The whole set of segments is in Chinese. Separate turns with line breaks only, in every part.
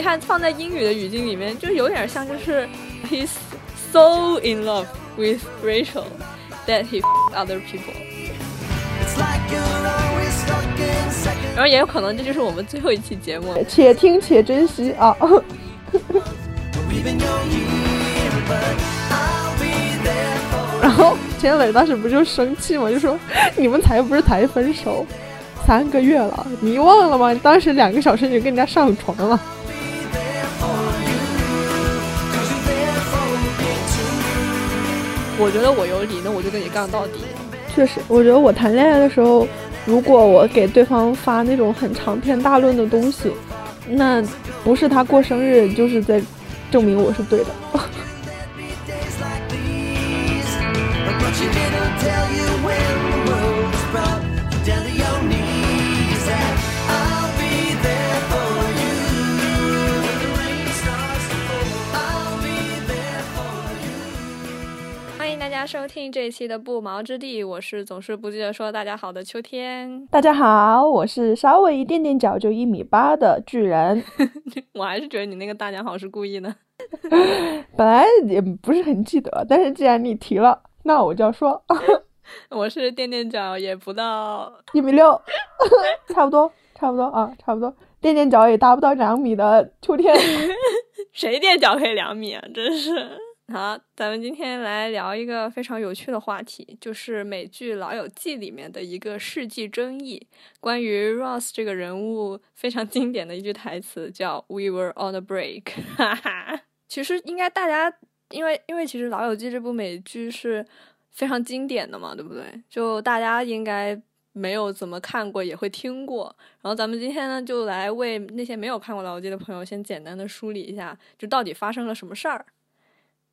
你看放在英语的语境里面，就有点像就是 he's so in love with Rachel that he other people。然后也有可能这就是我们最后一期节目，
且听且珍惜啊。然后钱磊当时不就生气吗？就说你们才不是才分手，三个月了，你忘了吗？当时两个小时你就跟人家上床了。
我觉得我有理，那我就跟你杠到底。
确实，我觉得我谈恋爱的时候，如果我给对方发那种很长篇大论的东西，那不是他过生日，就是在证明我是对的。
收听这一期的不毛之地，我是总是不记得说大家好的秋天。
大家好，我是稍微一点点脚就一米八的巨人。
我还是觉得你那个大家好是故意的。
本来也不是很记得，但是既然你提了，那我就要说。
我是垫垫脚也不到
一米六，差不多，差不多啊，差不多。垫垫脚也达不到两米的秋天。
谁垫脚可以两米啊？真是。好，咱们今天来聊一个非常有趣的话题，就是美剧《老友记》里面的一个世纪争议，关于 Ross 这个人物非常经典的一句台词，叫 "We were on a break"。哈哈，其实应该大家，因为因为其实《老友记》这部美剧是非常经典的嘛，对不对？就大家应该没有怎么看过，也会听过。然后咱们今天呢，就来为那些没有看过《老友记》的朋友，先简单的梳理一下，就到底发生了什么事儿。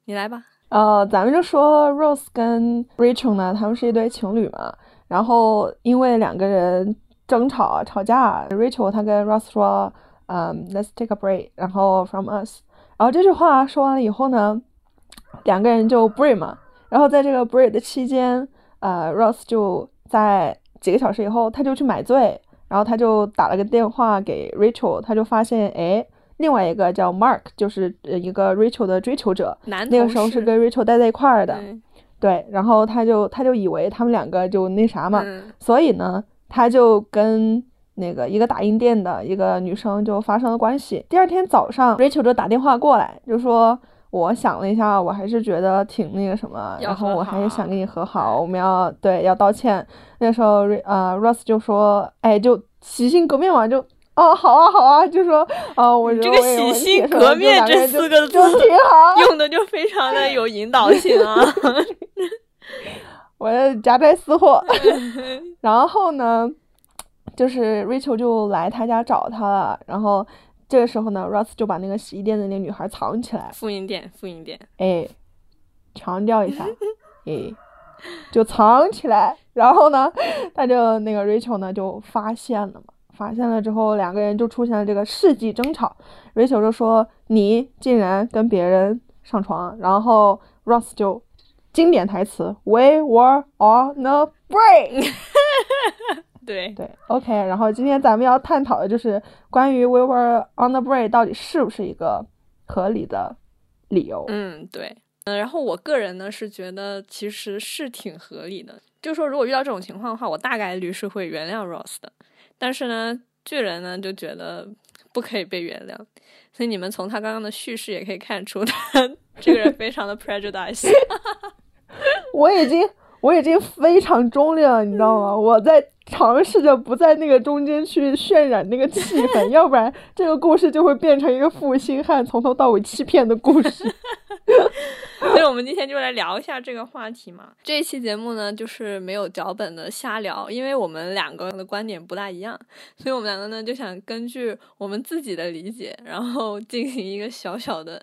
你来吧。
呃，咱们就说 Rose 跟 Rachel 呢，他们是一对情侣嘛。然后因为两个人争吵吵架，Rachel 她跟 Rose 说，嗯，Let's take a break，然后 from us。然后这句话说完了以后呢，两个人就 break 嘛。然后在这个 break 的期间，呃，Rose 就在几个小时以后，他就去买醉，然后他就打了个电话给 Rachel，他就发现，哎。另外一个叫 Mark，就是呃一个 Rachel 的追求者，那个时候是跟 Rachel 待在一块儿的，对，然后他就他就以为他们两个就那啥嘛，所以呢，他就跟那个一个打印店的一个女生就发生了关系。第二天早上，Rachel 就打电话过来，就说我想了一下，我还是觉得挺那个什么，然后我还是想跟你和好，我们要对要道歉。那时候呃 Ross 就说，哎，就洗心革面嘛，就。哦，好啊，好啊，就说，哦，我
这个洗心革面这四个字用的就非常的有引导性啊。
我夹带私货，然后呢，就是 Rachel 就来他家找他了，然后这个时候呢，Russ 就把那个洗衣店的那个女孩藏起来。
复印店，复印店。
哎，强调一下，哎，就藏起来，然后呢，他就那个 Rachel 呢就发现了嘛。发现了之后，两个人就出现了这个世纪争吵。Rachel 就说：“你竟然跟别人上床。”然后 Ross 就经典台词：“We were on a break。”
对
对，OK。然后今天咱们要探讨的就是关于 “We were on a break” 到底是不是一个合理的理由？
嗯，对。嗯，然后我个人呢是觉得其实是挺合理的。就是说，如果遇到这种情况的话，我大概率是会原谅 Ross 的。但是呢，巨人呢就觉得不可以被原谅，所以你们从他刚刚的叙事也可以看出，他这个人非常的 prejudice。
我已经我已经非常中立了，你知道吗？我在尝试着不在那个中间去渲染那个气氛，要不然这个故事就会变成一个负心汉从头到尾欺骗的故事。
所以我们今天就来聊一下这个话题嘛。这一期节目呢，就是没有脚本的瞎聊，因为我们两个的观点不大一样，所以我们两个呢就想根据我们自己的理解，然后进行一个小小的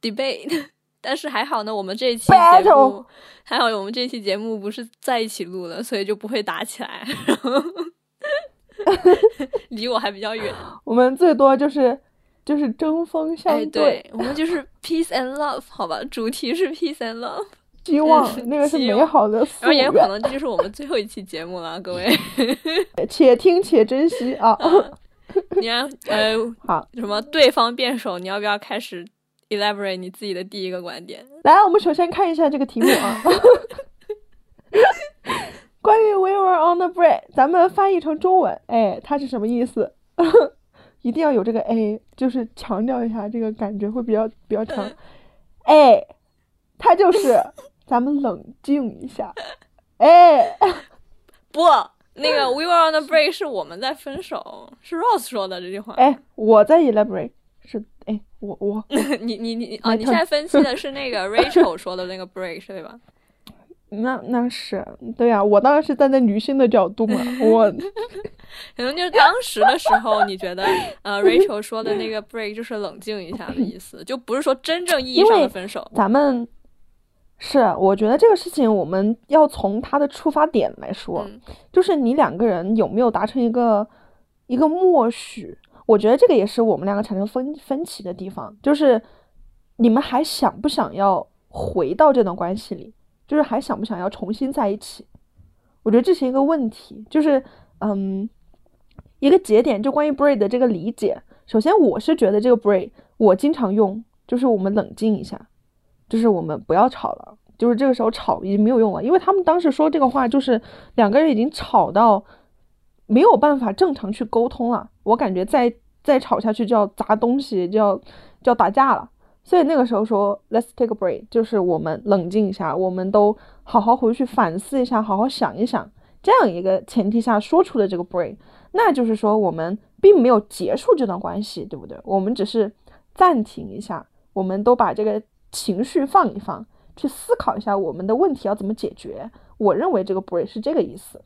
debate。但是还好呢，我们这一期节目 还好，我们这一期节目不是在一起录的，所以就不会打起来，离我还比较远。
我们最多就是。就是针锋相
对，我们就是 peace and love，好吧，主题是 peace and love，
希望那个是美好的，
然后也有可能这就是我们最后一期节目了，各位，
且听且珍惜啊。
你看，呃，
好，
什么对方辩手，你要不要开始 elaborate 你自己的第一个观点？
来，我们首先看一下这个题目啊。关于 We were on the break，咱们翻译成中文，哎，它是什么意思？一定要有这个 a，就是强调一下，这个感觉会比较比较强。哎，它就是咱们冷静一下。哎，
不，那个 We were on the break 是我们在分手，是 Rose 说的这句话。
哎，我在 elaborate，是哎，我 我
你你你啊，你现在分析的是那个 Rachel 说的那个 break 对吧？
那那是对呀，我当然是站在女性的角度嘛，我
可能就是当时的时候，你觉得呃，Rachel 说的那个 break 就是冷静一下的意思，就不是说真正意义上的分手。
咱们是，我觉得这个事情我们要从他的出发点来说，就是你两个人有没有达成一个一个默许？我觉得这个也是我们两个产生分分歧的地方，就是你们还想不想要回到这段关系里？就是还想不想要重新在一起？我觉得这是一个问题，就是嗯，一个节点，就关于 break 的这个理解。首先，我是觉得这个 break 我经常用，就是我们冷静一下，就是我们不要吵了，就是这个时候吵已经没有用了，因为他们当时说这个话，就是两个人已经吵到没有办法正常去沟通了。我感觉再再吵下去就要砸东西，就要就要打架了。所以那个时候说，Let's take a break，就是我们冷静一下，我们都好好回去反思一下，好好想一想，这样一个前提下说出的这个 break，那就是说我们并没有结束这段关系，对不对？我们只是暂停一下，我们都把这个情绪放一放，去思考一下我们的问题要怎么解决。我认为这个 break 是这个意思。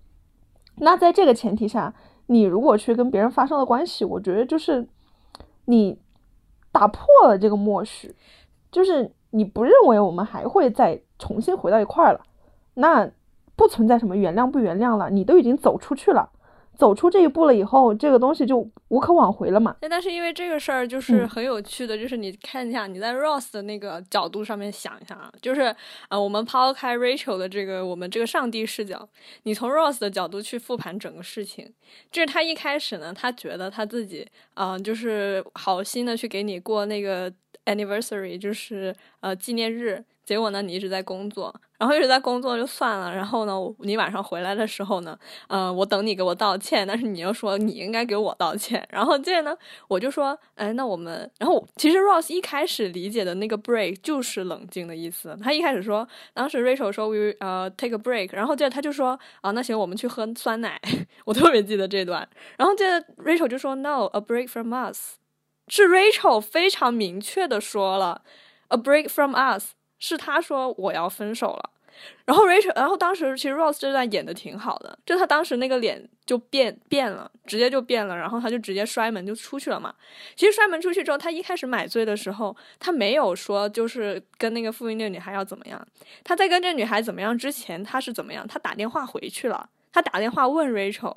那在这个前提下，你如果去跟别人发生了关系，我觉得就是你。打破了这个默许，就是你不认为我们还会再重新回到一块儿了，那不存在什么原谅不原谅了，你都已经走出去了。走出这一步了以后，这个东西就无可挽回了嘛。
但是因为这个事儿就是很有趣的，就是你看一下你在 Ross 的那个角度上面想一下啊，就是啊，我们抛开 Rachel 的这个我们这个上帝视角，你从 Ross 的角度去复盘整个事情，就是他一开始呢，他觉得他自己啊，就是好心的去给你过那个 anniversary，就是呃纪念日。结果呢，你一直在工作，然后一直在工作就算了。然后呢，你晚上回来的时候呢，嗯，我等你给我道歉，但是你又说你应该给我道歉。然后接着呢，我就说，哎，那我们，然后其实 Ross 一开始理解的那个 break 就是冷静的意思。他一开始说，当时 Rachel 说 we 呃 take a break，然后接着他就说，啊，那行，我们去喝酸奶。我特别记得这段。然后接着 Rachel 就说，no，a break from us，是 Rachel 非常明确的说了，a break from us。是他说我要分手了，然后 Rachel，然后当时其实 Rose 这段演的挺好的，就他当时那个脸就变变了，直接就变了，然后他就直接摔门就出去了嘛。其实摔门出去之后，他一开始买醉的时候，他没有说就是跟那个复印那女孩要怎么样。他在跟这女孩怎么样之前，他是怎么样？他打电话回去了，他打电话问 Rachel，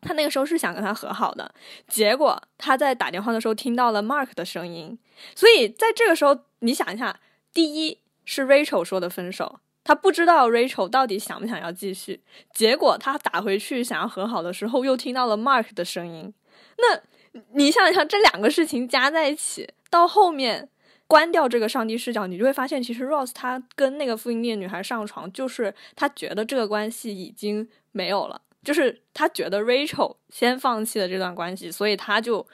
他那个时候是想跟他和好的，结果他在打电话的时候听到了 Mark 的声音，所以在这个时候，你想一下。第一是 Rachel 说的分手，他不知道 Rachel 到底想不想要继续。结果他打回去想要和好的时候，又听到了 Mark 的声音。那你想想，这两个事情加在一起，到后面关掉这个上帝视角，你就会发现，其实 Rose 他跟那个复印店女孩上床，就是他觉得这个关系已经没有了，就是他觉得 Rachel 先放弃了这段关系，所以他就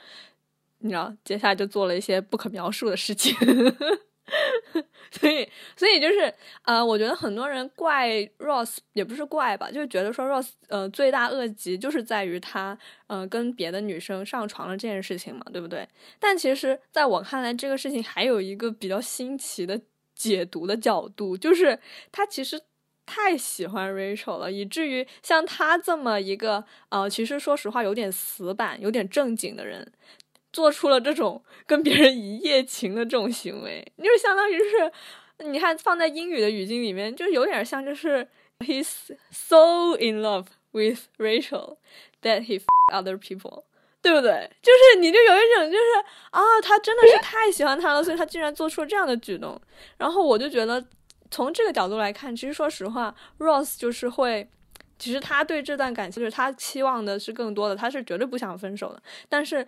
你知道，接下来就做了一些不可描述的事情。所以，所以就是，呃，我觉得很多人怪 Ross 也不是怪吧，就是觉得说 Ross，呃，罪大恶极，就是在于他，呃，跟别的女生上床了这件事情嘛，对不对？但其实，在我看来，这个事情还有一个比较新奇的解读的角度，就是他其实太喜欢 Rachel 了，以至于像他这么一个，呃，其实说实话有点死板、有点正经的人。做出了这种 跟别人一夜情的这种行为，就是相当于是，你看放在英语的语境里面，就有点像，就是 he's so in love with Rachel that he other people，对不对？就是你就有一种就是啊，他真的是太喜欢他了，所以他竟然做出了这样的举动。然后我就觉得，从这个角度来看，其实说实话，Ross 就是会其实他对这段感情，就是他期望的是更多的，他是绝对不想分手的。但是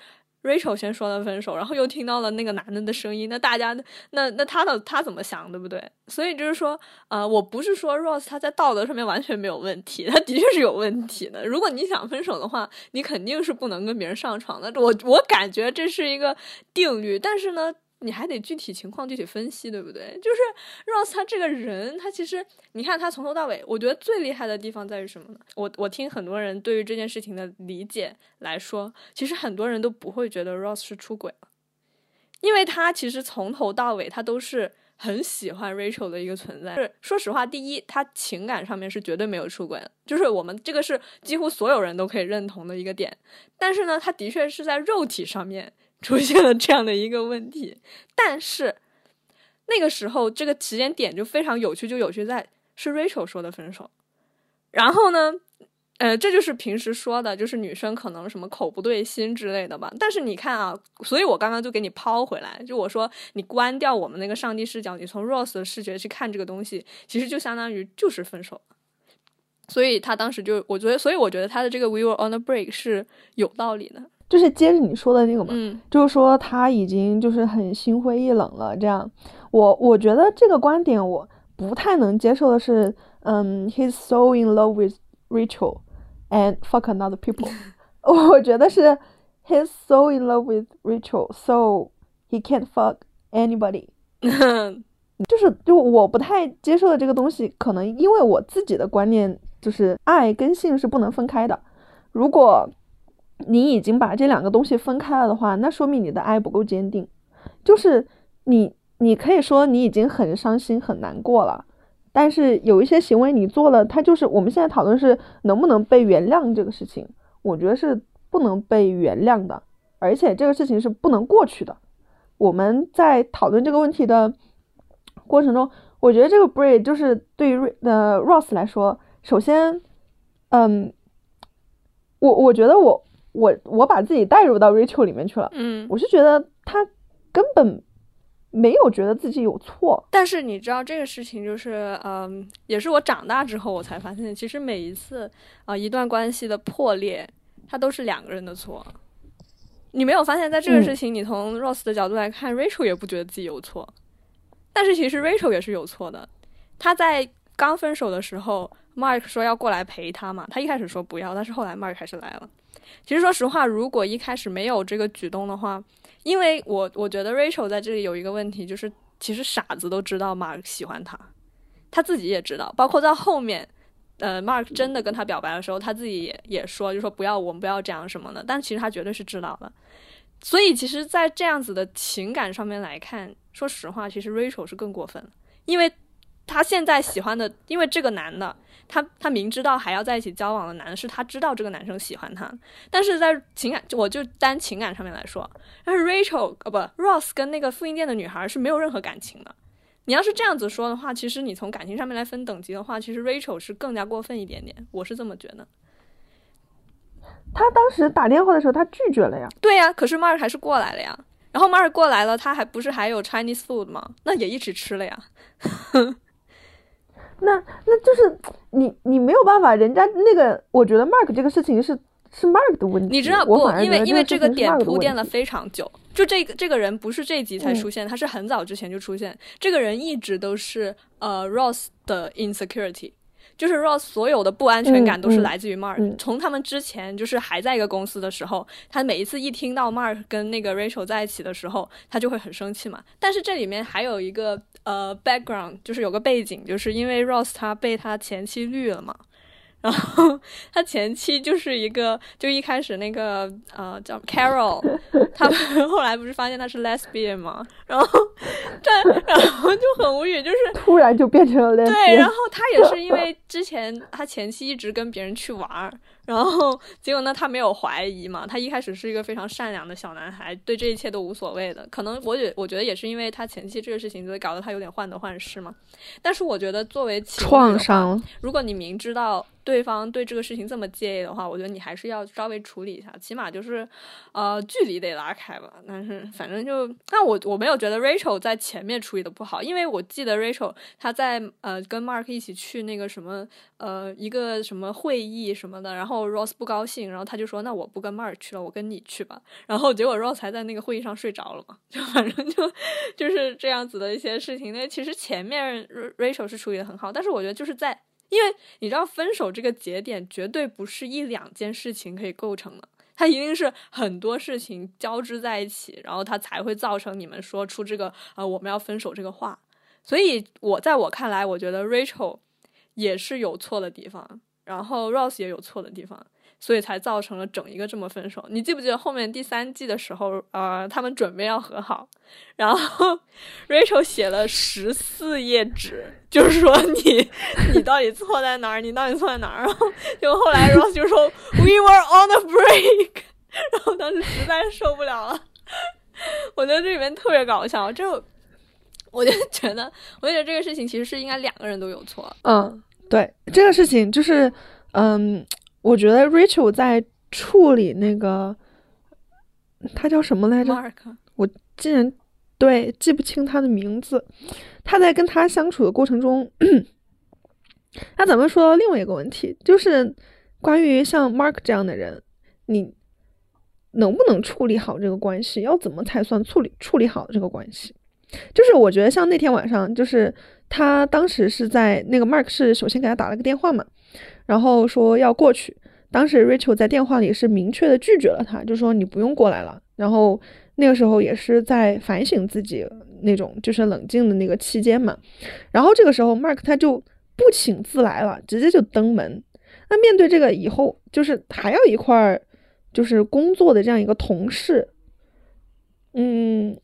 Rachel 先说了分手，然后又听到了那个男的的声音，那大家那那他的他怎么想，对不对？所以就是说，呃，我不是说 Rose 他在道德上面完全没有问题，他的确是有问题的。如果你想分手的话，你肯定是不能跟别人上床的。我我感觉这是一个定律，但是呢。你还得具体情况具体分析，对不对？就是 Rose 他这个人，他其实你看他从头到尾，我觉得最厉害的地方在于什么呢？我我听很多人对于这件事情的理解来说，其实很多人都不会觉得 Rose 是出轨了，因为他其实从头到尾他都是很喜欢 Rachel 的一个存在。是说实话，第一，他情感上面是绝对没有出轨，就是我们这个是几乎所有人都可以认同的一个点。但是呢，他的确是在肉体上面。出现了这样的一个问题，但是那个时候这个时间点就非常有趣，就有趣在是 Rachel 说的分手，然后呢，呃，这就是平时说的，就是女生可能什么口不对心之类的吧。但是你看啊，所以我刚刚就给你抛回来，就我说你关掉我们那个上帝视角，你从 Rose 的视觉去看这个东西，其实就相当于就是分手。所以他当时就，我觉得，所以我觉得他的这个 We were on a break 是有道理的。
就是接着你说的那个嘛，就是说他已经就是很心灰意冷了。这样，我我觉得这个观点我不太能接受的是，嗯，he's so in love with Rachel and fuck another people。我觉得是 he's so in love with Rachel so he can't fuck anybody。就是就我不太接受的这个东西，可能因为我自己的观念就是爱跟性是不能分开的。如果你已经把这两个东西分开了的话，那说明你的爱不够坚定。就是你，你可以说你已经很伤心、很难过了，但是有一些行为你做了，它就是我们现在讨论是能不能被原谅这个事情，我觉得是不能被原谅的，而且这个事情是不能过去的。我们在讨论这个问题的过程中，我觉得这个 Bray 就是对于呃 Ross 来说，首先，嗯，我我觉得我。我我把自己带入到 Rachel 里面去了，
嗯，
我是觉得他根本没有觉得自己有错。
但是你知道这个事情就是，嗯，也是我长大之后我才发现，其实每一次啊一段关系的破裂，它都是两个人的错。你没有发现，在这个事情，你从 Rose 的角度来看，Rachel 也不觉得自己有错，但是其实 Rachel 也是有错的。他在刚分手的时候，Mark 说要过来陪他嘛，他一开始说不要，但是后来 Mark 还是来了。其实说实话，如果一开始没有这个举动的话，因为我我觉得 Rachel 在这里有一个问题，就是其实傻子都知道 Mark 喜欢他，他自己也知道，包括在后面，呃，Mark 真的跟他表白的时候，他自己也也说，就说不要我们不要这样什么的，但其实他绝对是知道的。所以其实，在这样子的情感上面来看，说实话，其实 Rachel 是更过分，因为他现在喜欢的，因为这个男的。他他明知道还要在一起交往的男的是他知道这个男生喜欢他，但是在情感我就单情感上面来说，但是 Rachel 呃不 Ross 跟那个复印店的女孩是没有任何感情的。你要是这样子说的话，其实你从感情上面来分等级的话，其实 Rachel 是更加过分一点点，我是这么觉得。
他当时打电话的时候，他拒绝了呀。
对呀，可是 Mark 还是过来了呀。然后 Mark 过来了，他还不是还有 Chinese food 吗？那也一起吃了呀。
那那就是你你没有办法，人家那个我觉得 Mark 这个事情是是 Mark 的问题。
你知道不？因为因为
这
个点铺垫了非常久，就这个这个人不是这集才出现，他是很早之前就出现。这个人一直都是呃 Ross 的 insecurity。就是 Ross 所有的不安全感都是来自于 Mark。从他们之前就是还在一个公司的时候，他每一次一听到 Mark 跟那个 Rachel 在一起的时候，他就会很生气嘛。但是这里面还有一个呃 background，就是有个背景，就是因为 Ross 他被他前妻绿了嘛。然后 他前妻就是一个，就一开始那个呃叫 Carol，他们后来不是发现他是 lesbian 嘛？然后这然后就很无语，就是
突然就变成了 lesbian。
对，然后他也是因为之前他前妻一直跟别人去玩。然后结果呢？他没有怀疑嘛？他一开始是一个非常善良的小男孩，对这一切都无所谓的。可能我也我觉得也是因为他前期这个事情，所以搞得他有点患得患失嘛。但是我觉得作为
创伤，
如果你明知道对方对这个事情这么介意的话，我觉得你还是要稍微处理一下，起码就是呃距离得拉开吧。但是反正就，但我我没有觉得 Rachel 在前面处理的不好，因为我记得 Rachel 他在呃跟 Mark 一起去那个什么么呃一个什么会议什么的，然后后 Rose 不高兴，然后他就说那我不跟 Mark 去了，我跟你去吧。然后结果 Rose 还在那个会议上睡着了嘛，就反正就就是这样子的一些事情。那其实前面 Rachel 是处理的很好，但是我觉得就是在因为你知道分手这个节点绝对不是一两件事情可以构成的。它一定是很多事情交织在一起，然后它才会造成你们说出这个呃我们要分手这个话。所以我在我看来，我觉得 Rachel 也是有错的地方，然后 Ross 也有错的地方。所以才造成了整一个这么分手。你记不记得后面第三季的时候，呃，他们准备要和好，然后 Rachel 写了十四页纸，就是说你 你到底错在哪儿？你到底错在哪儿？然后就后来 Ross 就说 We were on a break，然后当时实在受不了了。我觉得这里面特别搞笑，就我就觉得，我觉得这个事情其实是应该两个人都有错。
嗯，对，这个事情就是，嗯。我觉得 Rachel 在处理那个，他叫什么来着？我竟然对记不清他的名字。他在跟他相处的过程中，那咱们说到另外一个问题，就是关于像 Mark 这样的人，你能不能处理好这个关系？要怎么才算处理处理好这个关系？就是我觉得像那天晚上，就是他当时是在那个 Mark 是首先给他打了个电话嘛。然后说要过去，当时 Rachel 在电话里是明确的拒绝了他，就说你不用过来了。然后那个时候也是在反省自己那种就是冷静的那个期间嘛。然后这个时候 Mark 他就不请自来了，直接就登门。那面对这个以后就是还要一块儿就是工作的这样一个同事，嗯，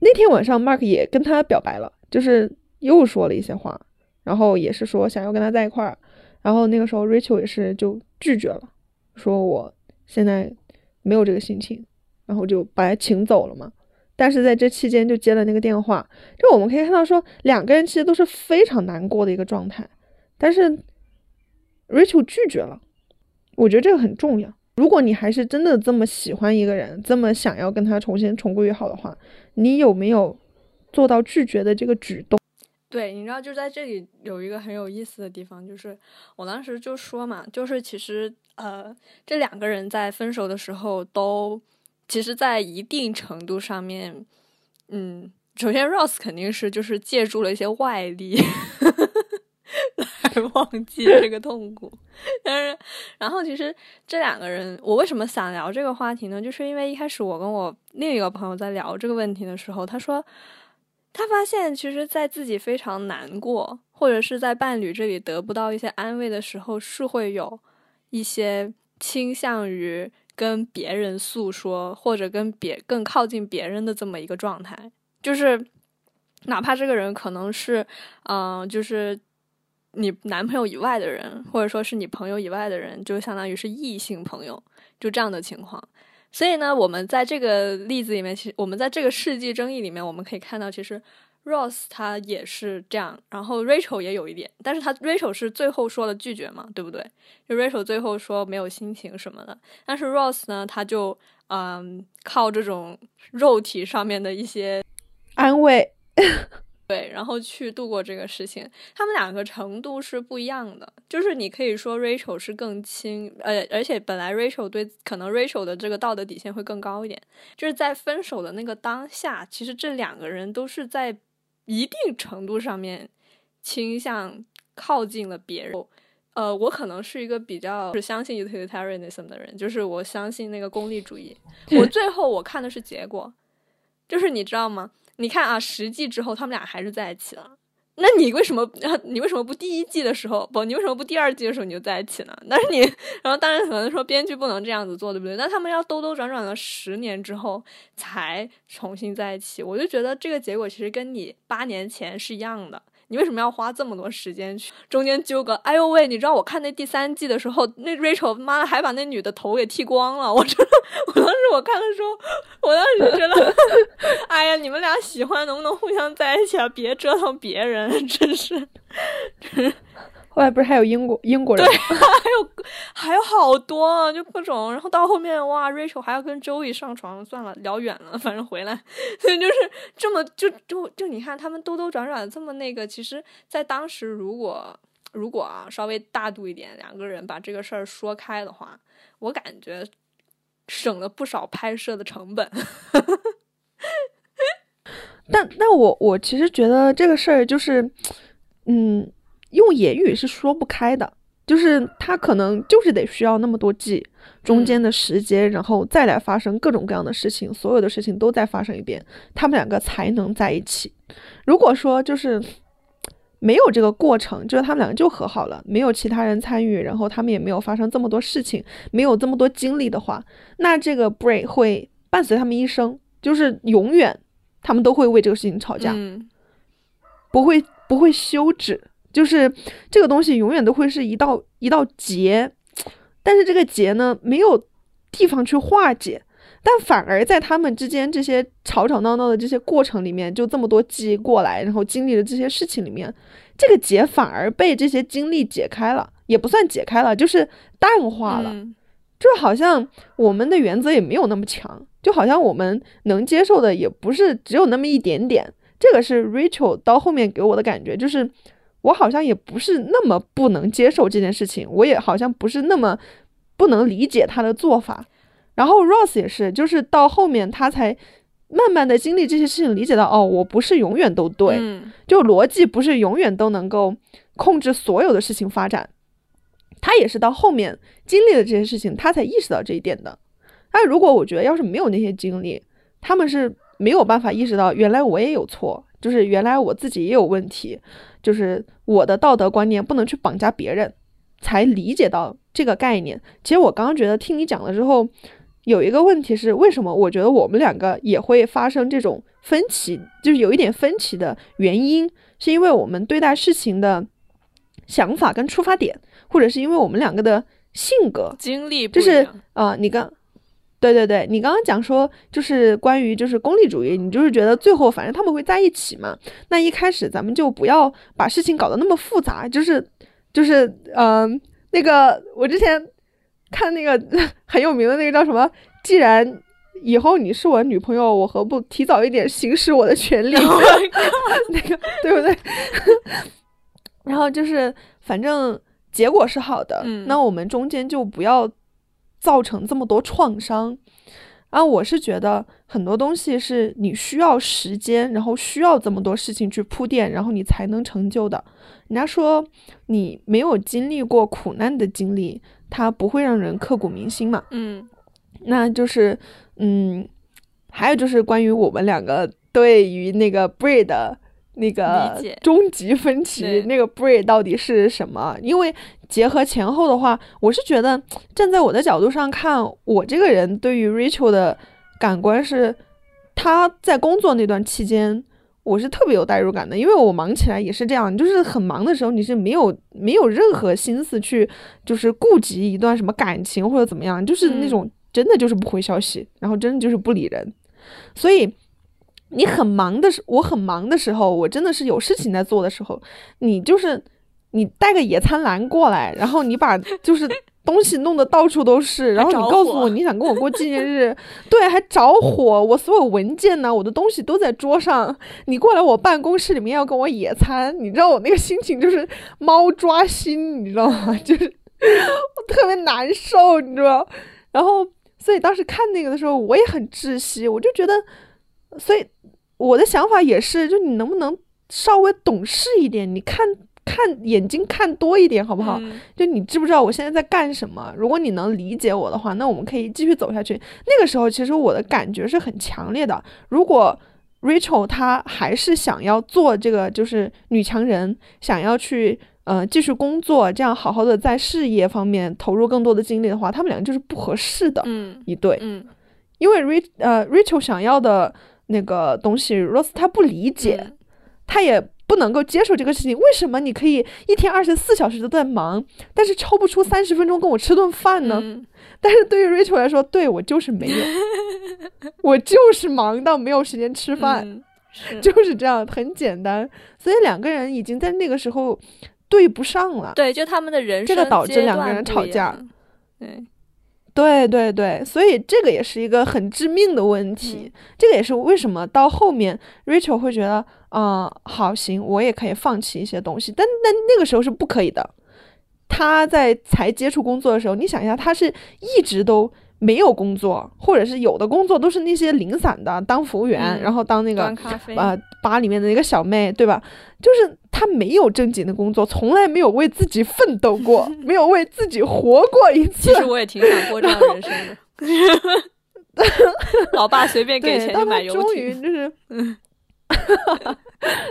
那天晚上 Mark 也跟他表白了，就是又说了一些话，然后也是说想要跟他在一块儿。然后那个时候，Rachel 也是就拒绝了，说我现在没有这个心情，然后就把他请走了嘛。但是在这期间就接了那个电话，就我们可以看到说两个人其实都是非常难过的一个状态，但是 Rachel 拒绝了。我觉得这个很重要。如果你还是真的这么喜欢一个人，这么想要跟他重新重归于好的话，你有没有做到拒绝的这个举动？
对，你知道，就在这里有一个很有意思的地方，就是我当时就说嘛，就是其实呃，这两个人在分手的时候都，其实，在一定程度上面，嗯，首先 Rose 肯定是就是借助了一些外力 来忘记这个痛苦，但是，然后其实这两个人，我为什么想聊这个话题呢？就是因为一开始我跟我另一个朋友在聊这个问题的时候，他说。他发现，其实，在自己非常难过，或者是在伴侣这里得不到一些安慰的时候，是会有一些倾向于跟别人诉说，或者跟别更靠近别人的这么一个状态。就是，哪怕这个人可能是，嗯，就是你男朋友以外的人，或者说是你朋友以外的人，就相当于是异性朋友，就这样的情况。所以呢，我们在这个例子里面，其实我们在这个世纪争议里面，我们可以看到，其实 Ross 他也是这样，然后 Rachel 也有一点，但是他 Rachel 是最后说了拒绝嘛，对不对？就 Rachel 最后说没有心情什么的，但是 Ross 呢，他就嗯靠这种肉体上面的一些
安慰。
对，然后去度过这个事情，他们两个程度是不一样的。就是你可以说 Rachel 是更轻，呃，而且本来 Rachel 对可能 Rachel 的这个道德底线会更高一点。就是在分手的那个当下，其实这两个人都是在一定程度上面倾向靠近了别人。呃，我可能是一个比较是相信 utilitarianism 的人，就是我相信那个功利主义。我最后我看的是结果，就是你知道吗？你看啊，十季之后他们俩还是在一起了。那你为什么 你为什么不第一季的时候不？你为什么不第二季的时候你就在一起呢？但是你，然后当然可能说编剧不能这样子做，对不对？那他们要兜兜转转了十年之后才重新在一起，我就觉得这个结果其实跟你八年前是一样的。你为什么要花这么多时间去中间纠葛？哎呦喂！你知道我看那第三季的时候，那 Rachel 妈的还把那女的头给剃光了。我真的，我当时我看的时候，我当时觉得，哎呀，你们俩喜欢能不能互相在一起啊？别折腾别人，真是。
后来不是还有英国英国人？
对，还有还有好多，就各种。然后到后面，哇，Rachel 还要跟 Joey 上床，算了，聊远了，反正回来。所以就是这么就就就你看他们兜兜转转这么那个，其实，在当时如果如果啊稍微大度一点，两个人把这个事儿说开的话，我感觉省了不少拍摄的成本。
但但我我其实觉得这个事儿就是，嗯，用言语是说不开的，就是他可能就是得需要那么多季中间的时间，然后再来发生各种各样的事情，所有的事情都再发生一遍，他们两个才能在一起。如果说就是没有这个过程，就是他们两个就和好了，没有其他人参与，然后他们也没有发生这么多事情，没有这么多经历的话，那这个 break 会伴随他们一生，就是永远。他们都会为这个事情吵架，不会不会休止，就是这个东西永远都会是一道一道结，但是这个结呢没有地方去化解，但反而在他们之间这些吵吵闹闹的这些过程里面，就这么多记忆过来，然后经历了这些事情里面，这个结反而被这些经历解开了，也不算解开了，就是淡化了。就好像我们的原则也没有那么强，就好像我们能接受的也不是只有那么一点点。这个是 Rachel 到后面给我的感觉，就是我好像也不是那么不能接受这件事情，我也好像不是那么不能理解他的做法。然后 Ross 也是，就是到后面他才慢慢的经历这些事情，理解到哦，我不是永远都对，就逻辑不是永远都能够控制所有的事情发展。他也是到后面经历了这些事情，他才意识到这一点的。那如果我觉得要是没有那些经历，他们是没有办法意识到原来我也有错，就是原来我自己也有问题，就是我的道德观念不能去绑架别人，才理解到这个概念。其实我刚刚觉得听你讲了之后，有一个问题是为什么我觉得我们两个也会发生这种分歧，就是有一点分歧的原因，是因为我们对待事情的想法跟出发点。或者是因为我们两个的性格、
经历，
就是啊，你刚，对对对，你刚刚讲说，就是关于就是功利主义，你就是觉得最后反正他们会在一起嘛。那一开始咱们就不要把事情搞得那么复杂，就是就是嗯，那个我之前看那个 很有名的那个叫什么？既然以后你是我女朋友，我何不提早一点行使我的权利？那个对不对？然后就是反正。结果是好的，那我们中间就不要造成这么多创伤。啊，我是觉得很多东西是你需要时间，然后需要这么多事情去铺垫，然后你才能成就的。人家说你没有经历过苦难的经历，它不会让人刻骨铭心嘛。
嗯，
那就是嗯，还有就是关于我们两个对于那个 breed。那个终极分歧，那个 break 到底是什么？因为结合前后的话，我是觉得站在我的角度上看，我这个人对于 Rachel 的感官是，他在工作那段期间，我是特别有代入感的，因为我忙起来也是这样，就是很忙的时候，你是没有没有任何心思去就是顾及一段什么感情或者怎么样，就是那种真的就是不回消息，然后真的就是不理人，所以。你很忙的时，我很忙的时候，我真的是有事情在做的时候，你就是你带个野餐篮过来，然后你把就是东西弄得到处都是，然后你告诉我你想跟我过纪念日，对，还着火，我所有文件呢，我的东西都在桌上，你过来我办公室里面要跟我野餐，你知道我那个心情就是猫抓心，你知道吗？就是我特别难受，你知道，然后所以当时看那个的时候，我也很窒息，我就觉得，所以。我的想法也是，就你能不能稍微懂事一点？你看看眼睛看多一点，好不好？就你知不知道我现在在干什么？如果你能理解我的话，那我们可以继续走下去。那个时候，其实我的感觉是很强烈的。如果 Rachel 她还是想要做这个，就是女强人，想要去呃继续工作，这样好好的在事业方面投入更多的精力的话，他们两个就是不合适的一对。
嗯，
因为 Rach 呃 Rachel 想要的。那个东西，Rose 他不理解，他也不能够接受这个事情。为什么你可以一天二十四小时都在忙，但是抽不出三十分钟跟我吃顿饭呢？但是对于 Rachel 来说，对我就是没有，我就是忙到没有时间吃饭，就是这样，很简单。所以两个人已经在那个时候对不上了。
对，就他们的人
生这个导致两个人吵架。
对。
对对对，所以这个也是一个很致命的问题。这个也是为什么到后面 Rachel 会觉得，啊，好行，我也可以放弃一些东西，但但那个时候是不可以的。他在才接触工作的时候，你想一下，他是一直都。没有工作，或者是有的工作都是那些零散的，当服务员，然后当那个呃吧里面的一个小妹，对吧？就是他没有正经的工作，从来没有为自己奋斗过，没有为自己活过一次。
其实我也挺想过这样的人生的。老爸随便给钱就买游艇。
终于就是，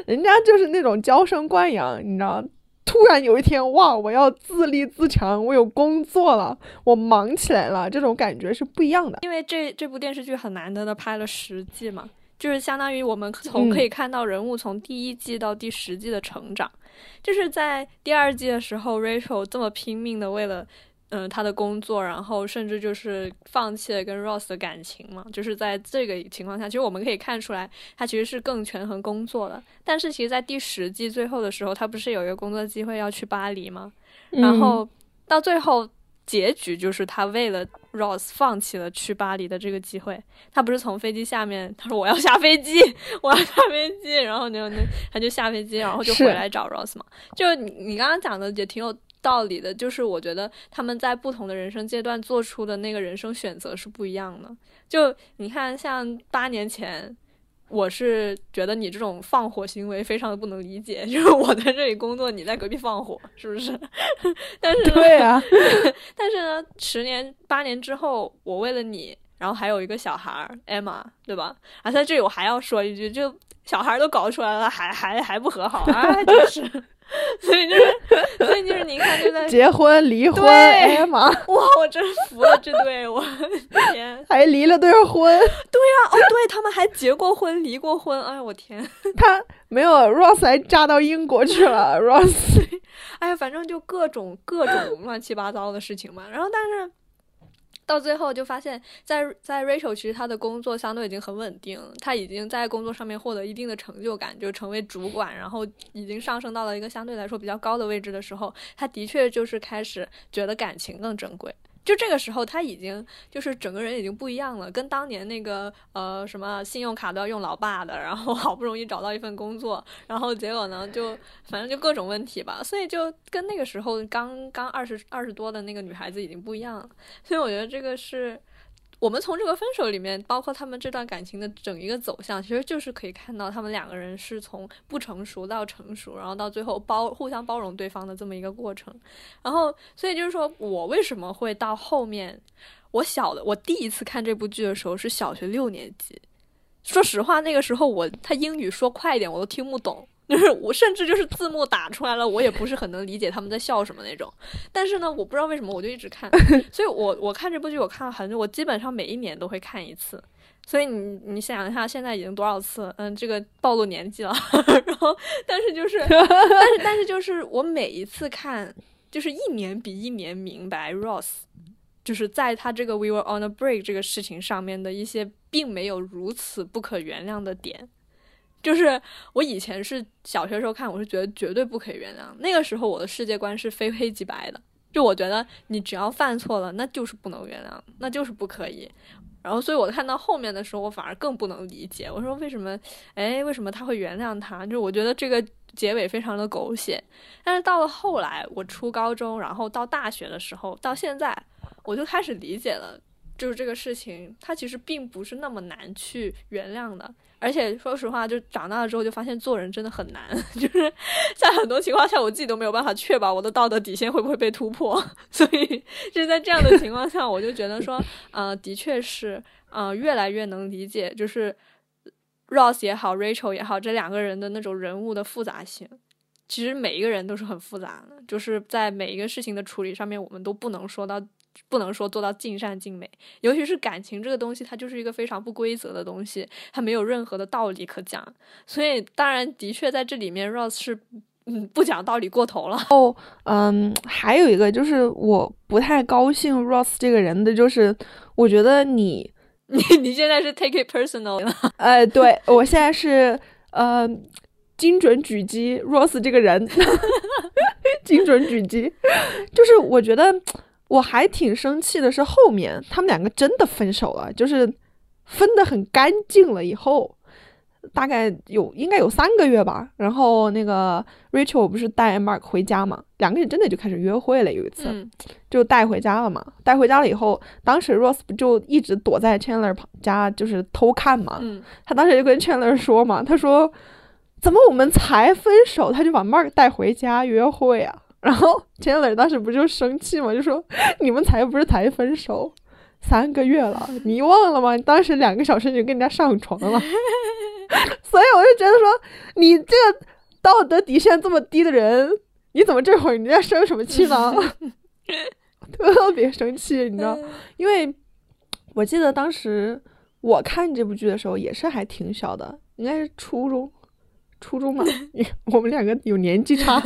人家就是那种娇生惯养，你知道。突然有一天，哇！我要自立自强，我有工作了，我忙起来了，这种感觉是不一样的。
因为这这部电视剧很难得的拍了十季嘛，就是相当于我们从可以看到人物从第一季到第十季的成长，就是在第二季的时候，Rachel 这么拼命的为了。嗯，他的工作，然后甚至就是放弃了跟 Ross 的感情嘛，就是在这个情况下，其实我们可以看出来，他其实是更权衡工作的。但是其实，在第十季最后的时候，他不是有一个工作机会要去巴黎吗？然后到最后结局就是他为了 Ross 放弃了去巴黎的这个机会。他不是从飞机下面，他说我要下飞机，我要下飞机，然后就那他就下飞机，然后就回来找 Ross 嘛。就你你刚刚讲的也挺有。道理的，就是我觉得他们在不同的人生阶段做出的那个人生选择是不一样的。就你看，像八年前，我是觉得你这种放火行为非常的不能理解，就是我在这里工作，你在隔壁放火，是不是？但是
对啊，
但是呢，十年八年之后，我为了你，然后还有一个小孩 Emma，对吧？啊，在这里我还要说一句，就小孩都搞出来了，还还还不和好啊，就是。所以就是，所以就是你看，就在
结婚离婚，哎呀妈！
哇，我真服了这对，我天，
还离了对婚。对
呀，哦，对他们还结过婚，离过婚。哎呀我天，
他没有，Ross 还嫁到英国去了。Ross，
哎呀，反正就各种各种乱七八糟的事情嘛。然后，但是。到最后就发现，在在 Rachel 其实他的工作相对已经很稳定，他已经在工作上面获得一定的成就感，就成为主管，然后已经上升到了一个相对来说比较高的位置的时候，他的确就是开始觉得感情更珍贵。就这个时候，他已经就是整个人已经不一样了，跟当年那个呃什么信用卡都要用老爸的，然后 好不容易找到一份工作，然后结果呢就反正就各种问题吧，所以就跟那个时候刚刚二十二十多的那个女孩子已经不一样了，所以我觉得这个是。我们从这个分手里面，包括他们这段感情的整一个走向，其实就是可以看到他们两个人是从不成熟到成熟，然后到最后包互相包容对方的这么一个过程。然后，所以就是说我为什么会到后面，我小的我第一次看这部剧的时候是小学六年级，说实话，那个时候我他英语说快一点我都听不懂。就是我甚至就是字幕打出来了，我也不是很能理解他们在笑什么那种。但是呢，我不知道为什么我就一直看，所以我我看这部剧我看了很久，我基本上每一年都会看一次。所以你你想一下，现在已经多少次？嗯，这个暴露年纪了。然后，但是就是，但是但是就是我每一次看，就是一年比一年明白 Ross，就是在他这个 We were on a break 这个事情上面的一些并没有如此不可原谅的点。就是我以前是小学时候看，我是觉得绝对不可以原谅。那个时候我的世界观是非黑即白的，就我觉得你只要犯错了，那就是不能原谅，那就是不可以。然后，所以我看到后面的时候，我反而更不能理解。我说为什么？哎，为什么他会原谅他？就我觉得这个结尾非常的狗血。但是到了后来，我初高中，然后到大学的时候，到现在，我就开始理解了，就是这个事情，它其实并不是那么难去原谅的。而且说实话，就长大了之后就发现做人真的很难，就是在很多情况下，我自己都没有办法确保我的道德底线会不会被突破。所以就在这样的情况下，我就觉得说，呃，的确是，呃，越来越能理解，就是 Ross 也好，Rachel 也好，这两个人的那种人物的复杂性。其实每一个人都是很复杂的，就是在每一个事情的处理上面，我们都不能说到。不能说做到尽善尽美，尤其是感情这个东西，它就是一个非常不规则的东西，它没有任何的道理可讲。所以，当然，的确在这里面，Rose 是嗯不讲道理过头了。
哦，嗯，还有一个就是我不太高兴 Rose 这个人的，就是我觉得你
你你现在是 take it personal 了。
哎，对我现在是呃精准狙击 Rose 这个人，精准狙击，就是我觉得。我还挺生气的是后面他们两个真的分手了，就是分得很干净了以后。大概有应该有三个月吧，然后那个 Rachel 不是带 Mark 回家嘛，两个人真的就开始约会了。有一次就带回家了嘛，带回家了以后，当时 Ross 不就一直躲在 Chandler 家就是偷看嘛。他当时就跟 Chandler 说嘛，他说怎么我们才分手，他就把 Mark 带回家约会啊？然后 Chandler 当时不就生气嘛，就说你们才不是才分手。三个月了，你忘了吗？你当时两个小时你就跟人家上床了，所以我就觉得说，你这个道德底线这么低的人，你怎么这会儿你在生什么气呢？特别生气，你知道？因为我记得当时我看这部剧的时候也是还挺小的，应该是初中，初中嘛，我们两个有年纪差，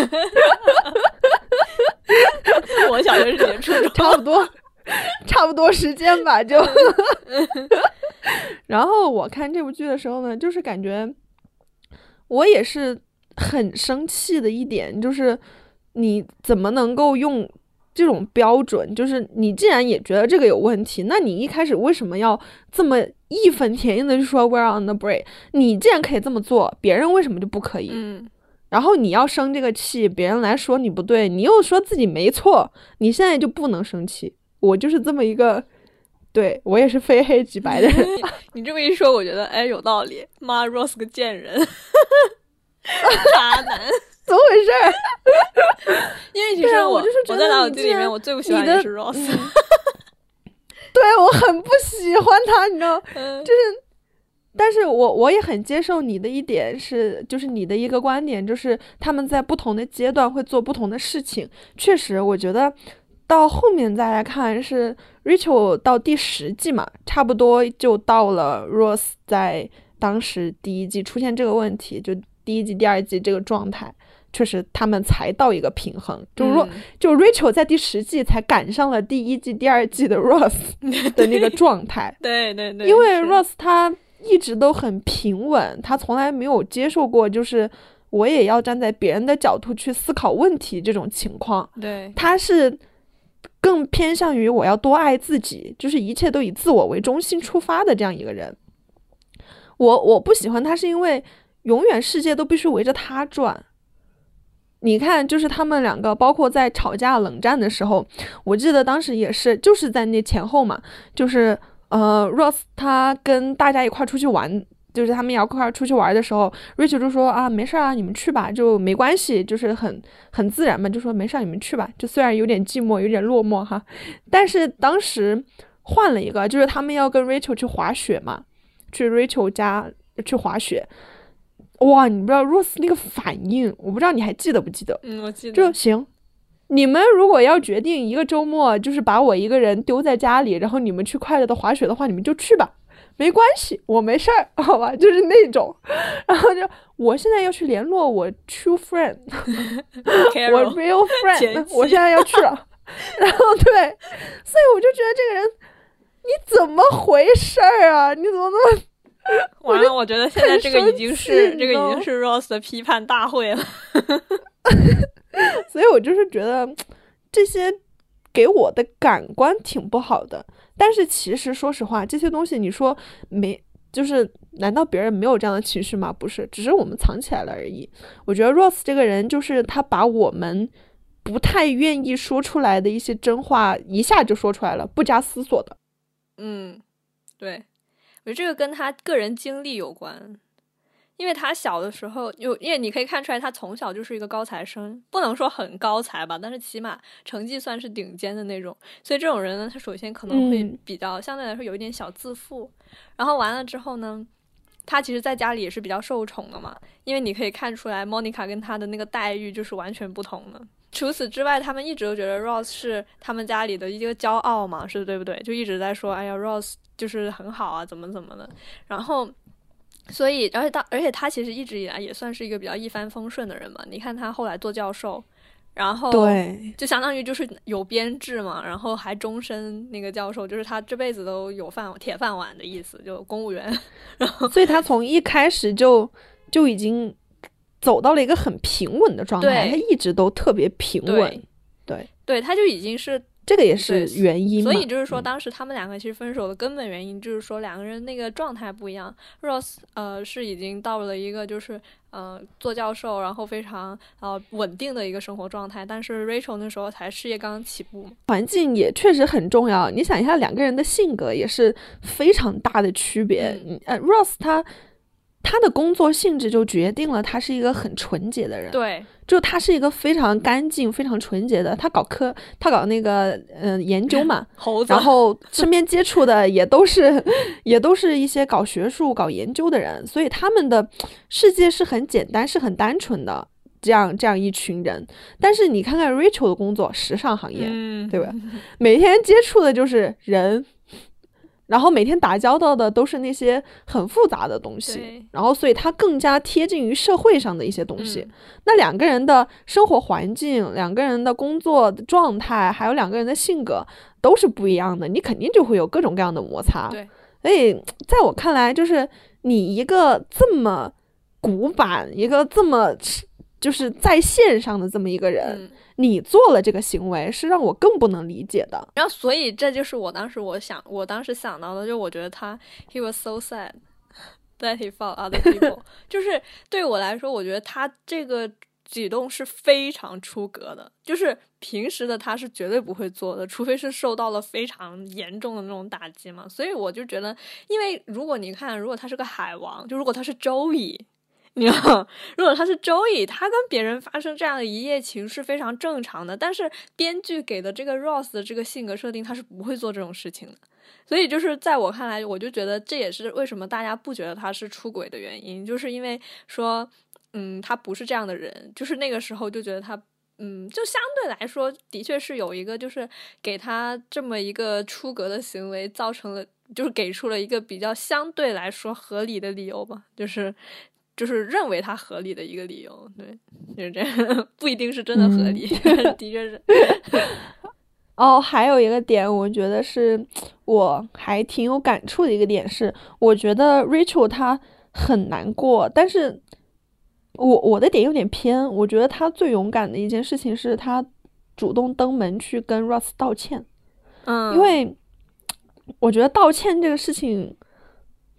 我小学是初中，
差不多。差不多时间吧，就。然后我看这部剧的时候呢，就是感觉我也是很生气的一点，就是你怎么能够用这种标准？就是你既然也觉得这个有问题，那你一开始为什么要这么义愤填膺的就说 “We're on the break”？你既然可以这么做，别人为什么就不可以？
嗯。
然后你要生这个气，别人来说你不对，你又说自己没错，你现在就不能生气。我就是这么一个，对我也是非黑即白的人。
你这么一说，我觉得哎有道理。妈，Rose 个贱人，渣男，
怎么回事？
因为其实
我
就是我在老友记里面，我最不喜欢的是 Rose。
对我很不喜欢他，你知道，就是，但是我我也很接受你的一点是，就是你的一个观点，就是他们在不同的阶段会做不同的事情。确实，我觉得。到后面再来看，是 Rachel 到第十季嘛，差不多就到了 Rose 在当时第一季出现这个问题，就第一季、第二季这个状态，确实他们才到一个平衡。就是说，就 Rachel 在第十季才赶上了第一季、第二季的 Rose 的那个状态。
对对对，
因为 Rose 他一直都很平稳，他从来没有接受过就是我也要站在别人的角度去思考问题这种情况。
对，
他是。更偏向于我要多爱自己，就是一切都以自我为中心出发的这样一个人。我我不喜欢他，是因为永远世界都必须围着他转。你看，就是他们两个，包括在吵架冷战的时候，我记得当时也是，就是在那前后嘛，就是呃，Rose 他跟大家一块出去玩。就是他们要一块出去玩的时候，Rachel 就说啊，没事啊，你们去吧，就没关系，就是很很自然嘛，就说没事，你们去吧。就虽然有点寂寞，有点落寞哈，但是当时换了一个，就是他们要跟 Rachel 去滑雪嘛，去 Rachel 家去滑雪。哇，你不知道 Rose 那个反应，我不知道你还记得不记得？
嗯，我记得。
就行，你们如果要决定一个周末，就是把我一个人丢在家里，然后你们去快乐的滑雪的话，你们就去吧。没关系，我没事儿，好吧，就是那种，然后就我现在要去联络我 true friend，我 real friend，我现在要去了，然后对，所以我就觉得这个人你怎么回事儿啊？你怎么那么……
完了，我觉得现在这个已经是这个已经是 Rose 的批判大会了，
所以我就是觉得这些给我的感官挺不好的。但是其实，说实话，这些东西你说没，就是难道别人没有这样的情绪吗？不是，只是我们藏起来了而已。我觉得 Rose 这个人，就是他把我们不太愿意说出来的一些真话，一下就说出来了，不加思索的。
嗯，对，我觉得这个跟他个人经历有关。因为他小的时候，就因为你可以看出来，他从小就是一个高材生，不能说很高才吧，但是起码成绩算是顶尖的那种。所以这种人呢，他首先可能会比较相对来说有一点小自负。然后完了之后呢，他其实在家里也是比较受宠的嘛，因为你可以看出来，Monica 跟他的那个待遇就是完全不同的。除此之外，他们一直都觉得 Rose 是他们家里的一个骄傲嘛，是对不对？就一直在说，哎呀，Rose 就是很好啊，怎么怎么的。然后。所以，而且他，而且他其实一直以来也算是一个比较一帆风顺的人嘛。你看他后来做教授，然后
对，
就相当于就是有编制嘛，然后还终身那个教授，就是他这辈子都有饭铁饭碗的意思，就公务员。然后，
所以他从一开始就就已经走到了一个很平稳的状态，他一直都特别平稳。对，
对，他就已经是
这个也是原因。
所以就是说，当时他们两个其实分手的根本原因就是说两个人那个状态不一样。Rose 呃是已经到了一个就是呃做教授，然后非常呃稳定的一个生活状态，但是 Rachel 那时候才事业刚刚起步，
环境也确实很重要。你想一下，两个人的性格也是非常大的区别。呃，Rose 他。他的工作性质就决定了他是一个很纯洁的人，
对，
就他是一个非常干净、非常纯洁的。他搞科，他搞那个嗯研究嘛，
猴
子，然后身边接触的也都是，也都是一些搞学术、搞研究的人，所以他们的世界是很简单、是很单纯的这样这样一群人。但是你看看 Rachel 的工作，时尚行业，对吧？每天接触的就是人。然后每天打交道的都是那些很复杂的东西，然后所以他更加贴近于社会上的一些东西。那两个人的生活环境、两个人的工作状态，还有两个人的性格都是不一样的，你肯定就会有各种各样的摩擦。
对，
所以在我看来，就是你一个这么古板、一个这么就是在线上的这么一个人。你做了这个行为是让我更不能理解的，
然后所以这就是我当时我想我当时想到的，就我觉得他 he was so sad that he found other people，就是对我来说，我觉得他这个举动是非常出格的，就是平时的他是绝对不会做的，除非是受到了非常严重的那种打击嘛。所以我就觉得，因为如果你看，如果他是个海王，就如果他是周易。你道，如果他是周易，他跟别人发生这样的一夜情是非常正常的。但是编剧给的这个 Rose 的这个性格设定，他是不会做这种事情的。所以就是在我看来，我就觉得这也是为什么大家不觉得他是出轨的原因，就是因为说，嗯，他不是这样的人。就是那个时候就觉得他，嗯，就相对来说，的确是有一个，就是给他这么一个出格的行为，造成了，就是给出了一个比较相对来说合理的理由吧，就是。就是认为它合理的一个理由，对，就是这样，不一定是真的合理，的确是。
哦，还有一个点，我觉得是我还挺有感触的一个点是，我觉得 Rachel 她很难过，但是我我的点有点偏，我觉得她最勇敢的一件事情是她主动登门去跟 Ross 道歉，
嗯，
因为我觉得道歉这个事情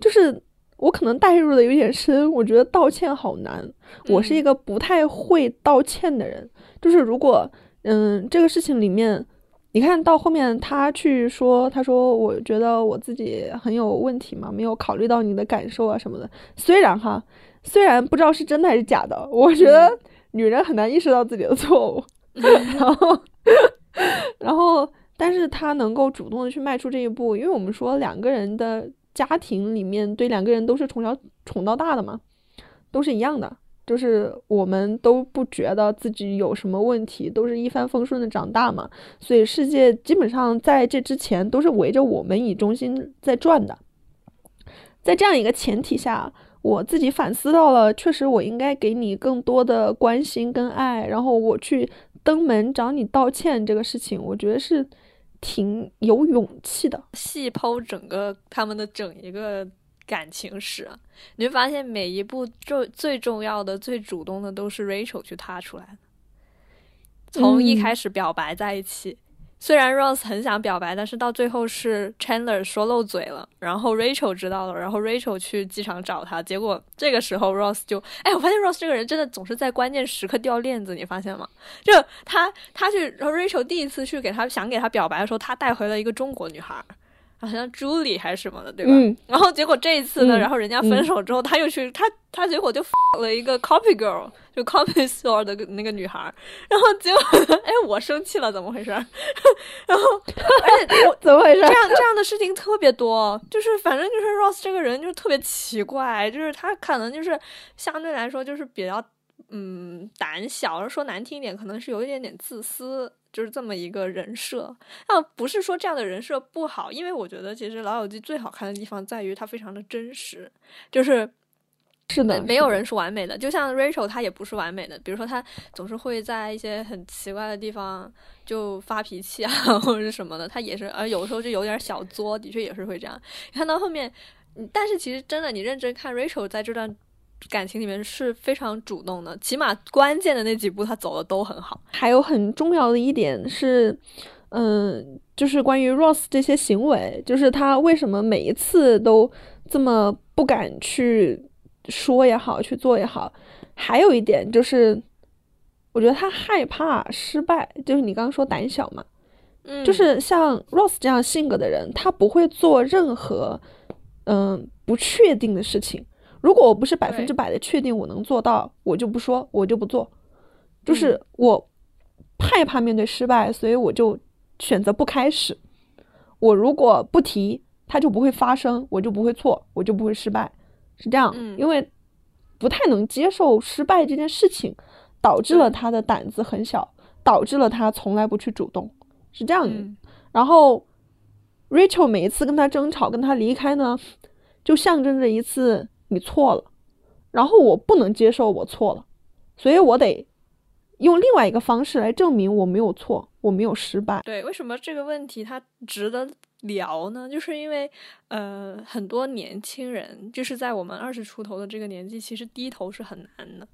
就是。我可能代入的有点深，我觉得道歉好难。我是一个不太会道歉的人，就是如果嗯这个事情里面，你看到后面他去说，他说我觉得我自己很有问题嘛，没有考虑到你的感受啊什么的。虽然哈，虽然不知道是真的还是假的，我觉得女人很难意识到自己的错误，然后然后但是他能够主动的去迈出这一步，因为我们说两个人的。家庭里面对两个人都是从小宠到大的嘛，都是一样的，就是我们都不觉得自己有什么问题，都是一帆风顺的长大嘛，所以世界基本上在这之前都是围着我们以中心在转的。在这样一个前提下，我自己反思到了，确实我应该给你更多的关心跟爱，然后我去登门找你道歉这个事情，我觉得是。挺有勇气的，
细剖整个他们的整一个感情史，你会发现每一步最最重要的、最主动的都是 Rachel 去踏出来的，从一开始表白在一起。虽然 Rose 很想表白，但是到最后是 Chandler 说漏嘴了，然后 Rachel 知道了，然后 Rachel 去机场找他，结果这个时候 Rose 就，哎，我发现 Rose 这个人真的总是在关键时刻掉链子，你发现吗？就他他去，然后 Rachel 第一次去给他想给他表白的时候，他带回了一个中国女孩。好像朱莉还是什么的，对吧？然后结果这一次呢，然后人家分手之后，他又去他他结果就 了一个 copy girl，就 copy store 的那个女孩。然后结果 哎，我生气了，怎么回事？然后而且
怎么回事？这
样这样的事情特别多，就是反正就是 Ross 这个人就特别奇怪，就是他可能就是相对来说就是比较嗯胆小，说难听一点，可能是有一点点自私。就是这么一个人设，那不是说这样的人设不好，因为我觉得其实《老友记》最好看的地方在于它非常的真实，就是
是的，
没有人是完美的，就像 Rachel 她也不是完美的，比如说她总是会在一些很奇怪的地方就发脾气啊，或者是什么的，她也是，而有时候就有点小作，的确也是会这样。看到后面，但是其实真的，你认真看 Rachel 在这段。感情里面是非常主动的，起码关键的那几步他走的都很好。
还有很重要的一点是，嗯，就是关于 Ross 这些行为，就是他为什么每一次都这么不敢去说也好，去做也好。还有一点就是，我觉得他害怕失败，就是你刚刚说胆小嘛，
嗯，
就是像 Ross 这样性格的人，他不会做任何嗯不确定的事情。如果我不是百分之百的确定我能做到，我就不说，我就不做。就是我害怕面对失败，所以我就选择不开始。我如果不提，它就不会发生，我就不会错，我就不会失败，是这样。因为不太能接受失败这件事情，导致了他的胆子很小，导致了他从来不去主动，是这样的。然后 Rachel 每一次跟他争吵，跟他离开呢，就象征着一次。你错了，然后我不能接受我错了，所以我得用另外一个方式来证明我没有错，我没有失败。
对，为什么这个问题它值得聊呢？就是因为呃，很多年轻人就是在我们二十出头的这个年纪，其实低头是很难的，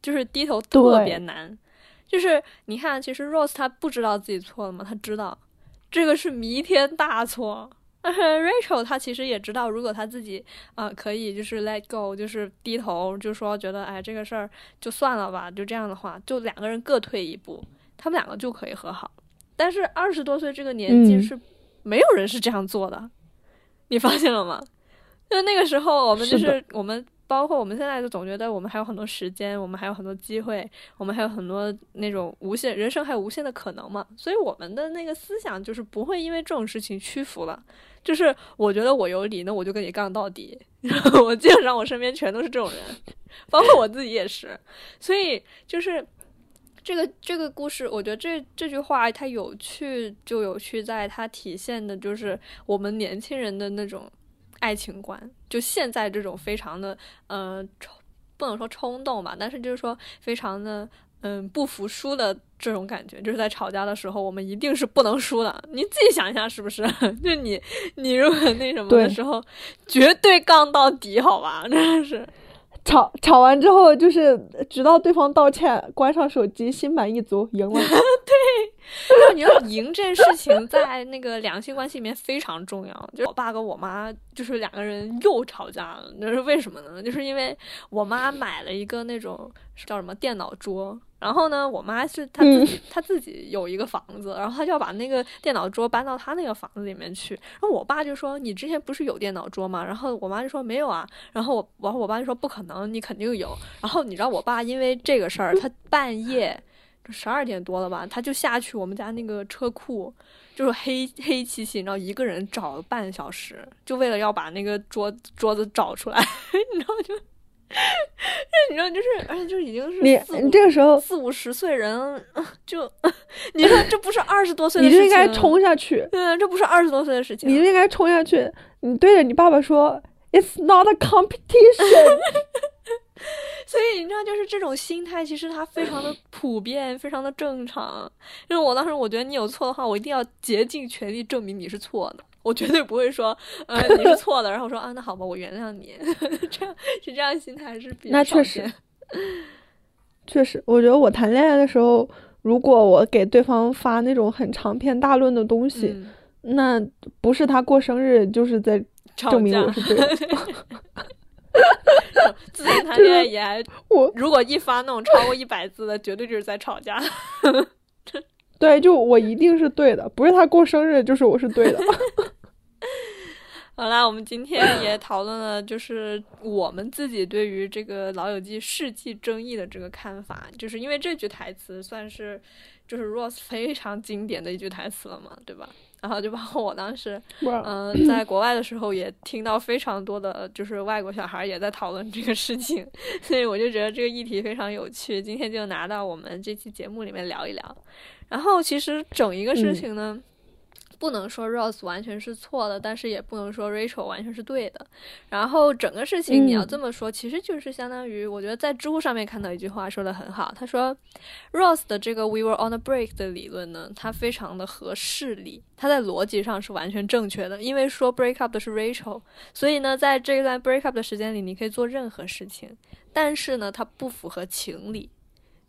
就是低头特别难。就是你看，其实 Rose 他不知道自己错了吗？他知道，这个是弥天大错。Rachel 她其实也知道，如果她自己啊可以就是 let go，就是低头，就说觉得哎这个事儿就算了吧，就这样的话，就两个人各退一步，他们两个就可以和好。但是二十多岁这个年纪是没有人是这样做的，你发现了吗？就那个时候我们就是我们。包括我们现在就总觉得我们还有很多时间，我们还有很多机会，我们还有很多那种无限人生还有无限的可能嘛。所以我们的那个思想就是不会因为这种事情屈服了。就是我觉得我有理，那我就跟你杠到底。我基本上我身边全都是这种人，包括我自己也是。所以就是这个这个故事，我觉得这这句话它有趣，就有趣在它体现的就是我们年轻人的那种。爱情观，就现在这种非常的，呃，冲，不能说冲动吧，但是就是说非常的，嗯，不服输的这种感觉，就是在吵架的时候，我们一定是不能输的。你自己想一下，是不是？就你，你如果那什么的时候，绝对杠到底，好吧？真的是。
吵吵完之后，就是直到对方道歉，关上手机，心满意足，赢了。
对，就 是你要赢这件事情，在那个两性关系里面非常重要。就是我爸跟我妈，就是两个人又吵架了。那是为什么呢？就是因为我妈买了一个那种叫什么电脑桌。然后呢，我妈是她自己，她自己有一个房子，然后她就要把那个电脑桌搬到她那个房子里面去。然后我爸就说：“你之前不是有电脑桌吗？”然后我妈就说：“没有啊。”然后我，然后我爸就说：“不可能，你肯定有。”然后你知道我爸因为这个事儿，他半夜十二点多了吧，他就下去我们家那个车库，就是黑黑漆漆，然后一个人找了半小时，就为了要把那个桌桌子找出来，你知道就。你知道，就是，而且就已经是
你，你这个时候
四五十岁人，就 你说这不是二十多岁的
事情，你就应该冲下去。
对，这不是二十多岁的事情，
你就应该冲下去。你对着你爸爸说：“It's not a competition。”
所以你知道，就是这种心态，其实它非常的普遍，非常的正常。因为我当时我觉得你有错的话，我一定要竭尽全力证明你是错的。我绝对不会说，呃，你是错的，然后说啊，那好吧，我原谅你，这样是这样心态是比
那确实，确实，我觉得我谈恋爱的时候，如果我给对方发那种很长篇大论的东西，那不是他过生日，就是在证明我是对的。
自己谈恋爱也还我，如果一发那种超过一百字的，绝对就是在吵架。
对，就我一定是对的，不是他过生日，就是我是对的。
好啦，我们今天 也讨论了，就是我们自己对于这个《老友记》世纪争议的这个看法，就是因为这句台词算是就是 Rose 非常经典的一句台词了嘛，对吧？然后就包括我当时，嗯，在国外的时候也听到非常多的就是外国小孩也在讨论这个事情，所以我就觉得这个议题非常有趣，今天就拿到我们这期节目里面聊一聊。然后其实整一个事情呢。不能说 Rose 完全是错的，但是也不能说 Rachel 完全是对的。然后整个事情你要这么说，其实就是相当于，我觉得在知乎上面看到一句话说的很好，他说 Rose 的这个 We were on a break 的理论呢，它非常的合事理，它在逻辑上是完全正确的。因为说 break up 的是 Rachel，所以呢，在这段 break up 的时间里，你可以做任何事情，但是呢，它不符合情理。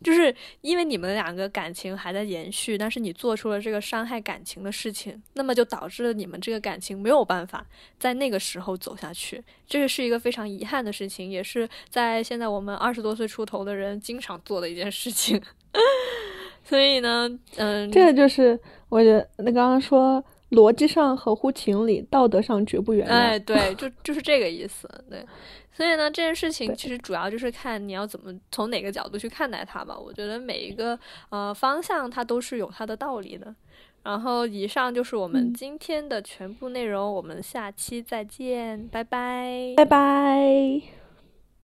就是因为你们两个感情还在延续，但是你做出了这个伤害感情的事情，那么就导致了你们这个感情没有办法在那个时候走下去，这个是一个非常遗憾的事情，也是在现在我们二十多岁出头的人经常做的一件事情。所以呢，嗯，
这个就是我觉得那刚刚说逻辑上合乎情理，道德上绝不原谅。
哎，对，就就是这个意思，对。所以呢，这件事情其实主要就是看你要怎么从哪个角度去看待它吧。我觉得每一个呃方向它都是有它的道理的。然后以上就是我们今天的全部内容，我们下期再见，拜拜，
拜拜。